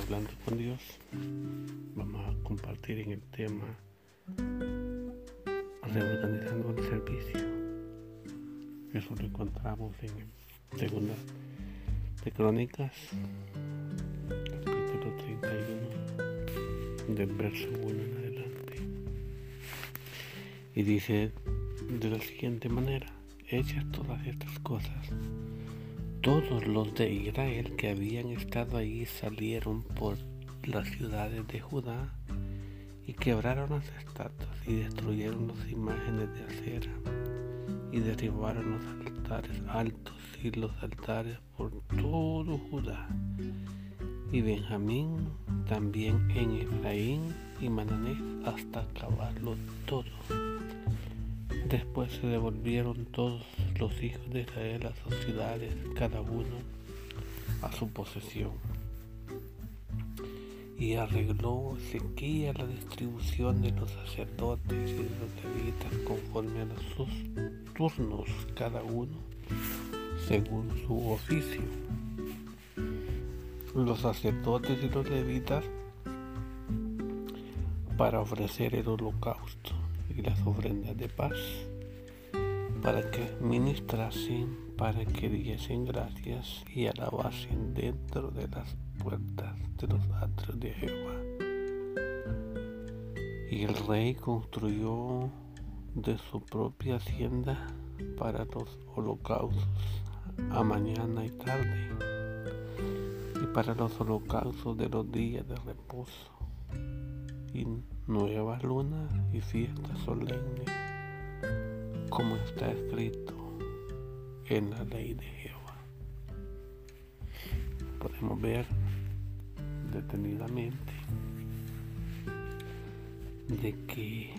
Hablando con Dios vamos a compartir en el tema reorganizando el servicio. Eso lo encontramos en Segunda de Crónicas, capítulo 31, del verso 1 en adelante. Y dice de la siguiente manera, hechas todas estas cosas, todos los de Israel que habían estado ahí salieron por las ciudades de Judá y quebraron las estatuas y destruyeron las imágenes de acera y derribaron los altares altos y los altares por todo Judá y Benjamín también en Efraín y Mananés hasta acabarlo todo. Después se devolvieron todos los hijos de Israel a sus ciudades, cada uno a su posesión. Y arregló Ezequiel la distribución de los sacerdotes y de los levitas conforme a sus turnos, cada uno según su oficio. Los sacerdotes y los levitas para ofrecer el holocausto y las ofrendas de paz, para que ministrasen, para que diesen gracias y alabasen dentro de las puertas de los atrios de Jehová. Y el rey construyó de su propia hacienda para los holocaustos a mañana y tarde y para los holocaustos de los días de reposo y nuevas lunas y fiestas solemnes, como está escrito en la ley de Jehová. Podemos ver detenidamente de que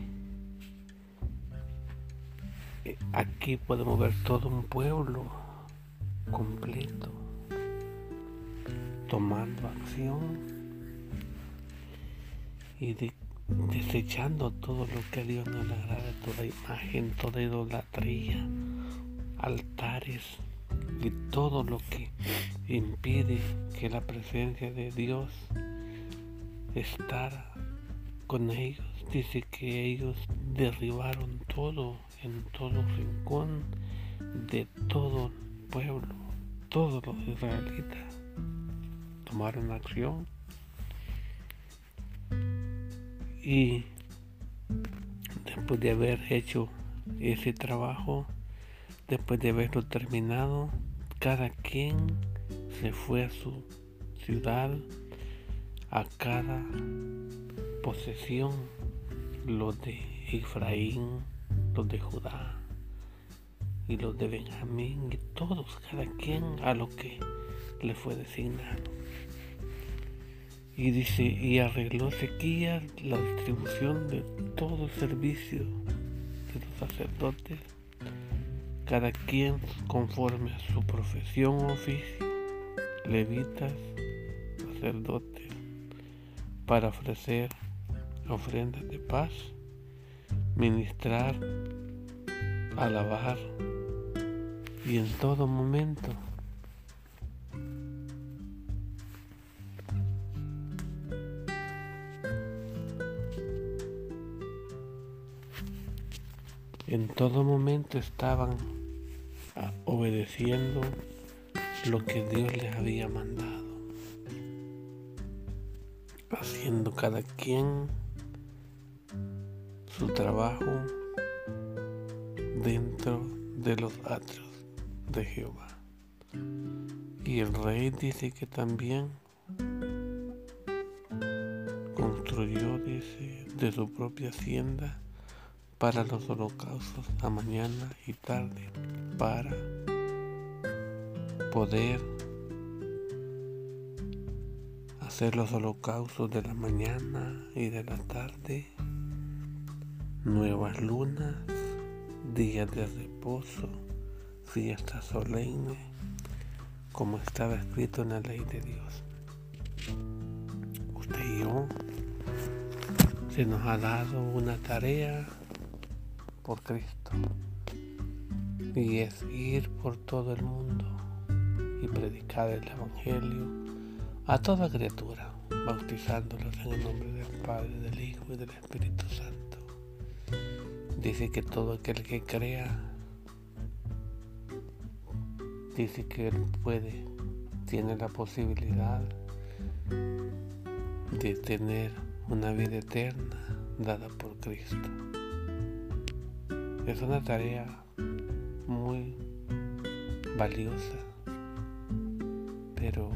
eh, aquí podemos ver todo un pueblo completo tomando acción y desechando todo lo que a Dios no le agrada, toda imagen, toda idolatría, altares y todo lo que impide que la presencia de Dios estar con ellos. Dice que ellos derribaron todo en todo rincón de todo pueblo, todos los israelitas tomaron acción y después de haber hecho ese trabajo, después de haberlo terminado, cada quien se fue a su ciudad, a cada posesión, los de Efraín, los de Judá y los de Benjamín, y todos, cada quien a lo que le fue designado. Y dice, y arregló sequía la distribución de todo el servicio de los sacerdotes, cada quien conforme a su profesión o oficio, levitas, sacerdotes, para ofrecer ofrendas de paz, ministrar, alabar y en todo momento en todo momento estaban ah, obedeciendo lo que Dios les había mandado, haciendo cada quien su trabajo dentro de los atrios de Jehová. Y el rey dice que también construyó de su propia hacienda para los holocaustos a mañana y tarde, para poder hacer los holocaustos de la mañana y de la tarde, nuevas lunas, días de reposo, fiestas solemnes, como estaba escrito en la ley de Dios. Usted y yo se nos ha dado una tarea por Cristo. Y es ir por todo el mundo y predicar el Evangelio a toda criatura, bautizándolos en el nombre del Padre, del Hijo y del Espíritu Santo. Dice que todo aquel que crea, dice que él puede, tiene la posibilidad de tener una vida eterna dada por Cristo. Es una tarea muy valiosa, pero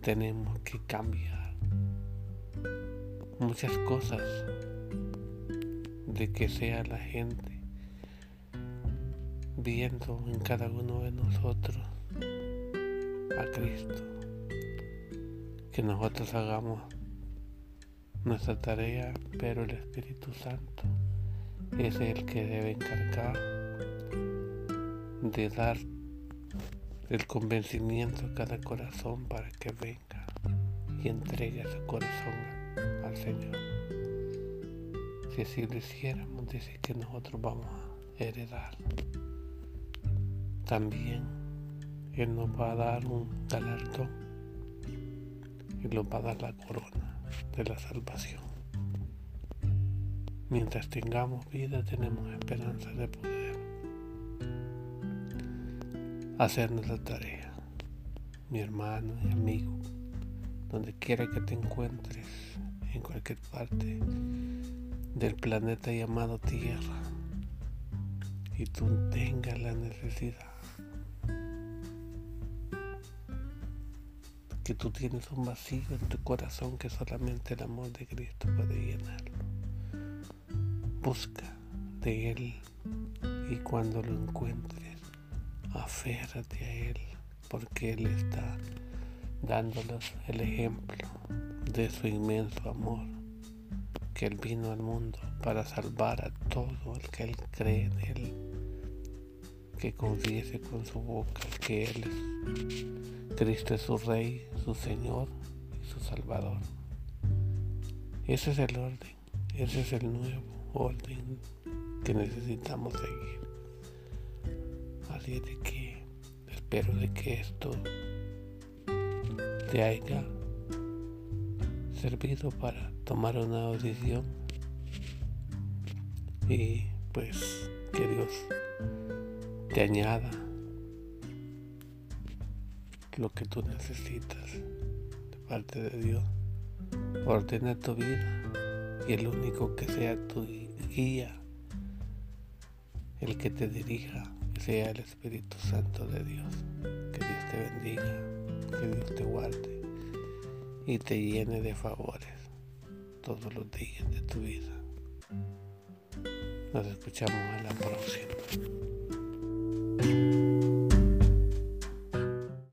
tenemos que cambiar muchas cosas de que sea la gente viendo en cada uno de nosotros a Cristo. Que nosotros hagamos nuestra tarea, pero el Espíritu Santo es el que debe encargar de dar el convencimiento a cada corazón para que venga y entregue su corazón al Señor. Si así lo hiciéramos, dice que nosotros vamos a heredar. También Él nos va a dar un galardón y nos va a dar la corona de la salvación. Mientras tengamos vida tenemos esperanza de poder hacer nuestra tarea. Mi hermano y amigo, donde quiera que te encuentres, en cualquier parte del planeta llamado Tierra, y tú tengas la necesidad que tú tienes un vacío en tu corazón que solamente el amor de Cristo puede llenarlo. Busca de Él y cuando lo encuentres, aférrate a Él porque Él está dándoles el ejemplo de su inmenso amor, que Él vino al mundo para salvar a todo el que Él cree en Él, que confiese con su boca que Él es Cristo es su Rey, su Señor y su Salvador. Ese es el orden, ese es el nuevo orden que necesitamos seguir. Así de que espero de que esto te haya servido para tomar una decisión y pues que Dios te añada lo que tú necesitas de parte de Dios. Ordena tu vida y el único que sea tu guía, el que te dirija, sea el Espíritu Santo de Dios. Que Dios te bendiga, que Dios te guarde y te llene de favores todos los días de tu vida. Nos escuchamos a la próxima.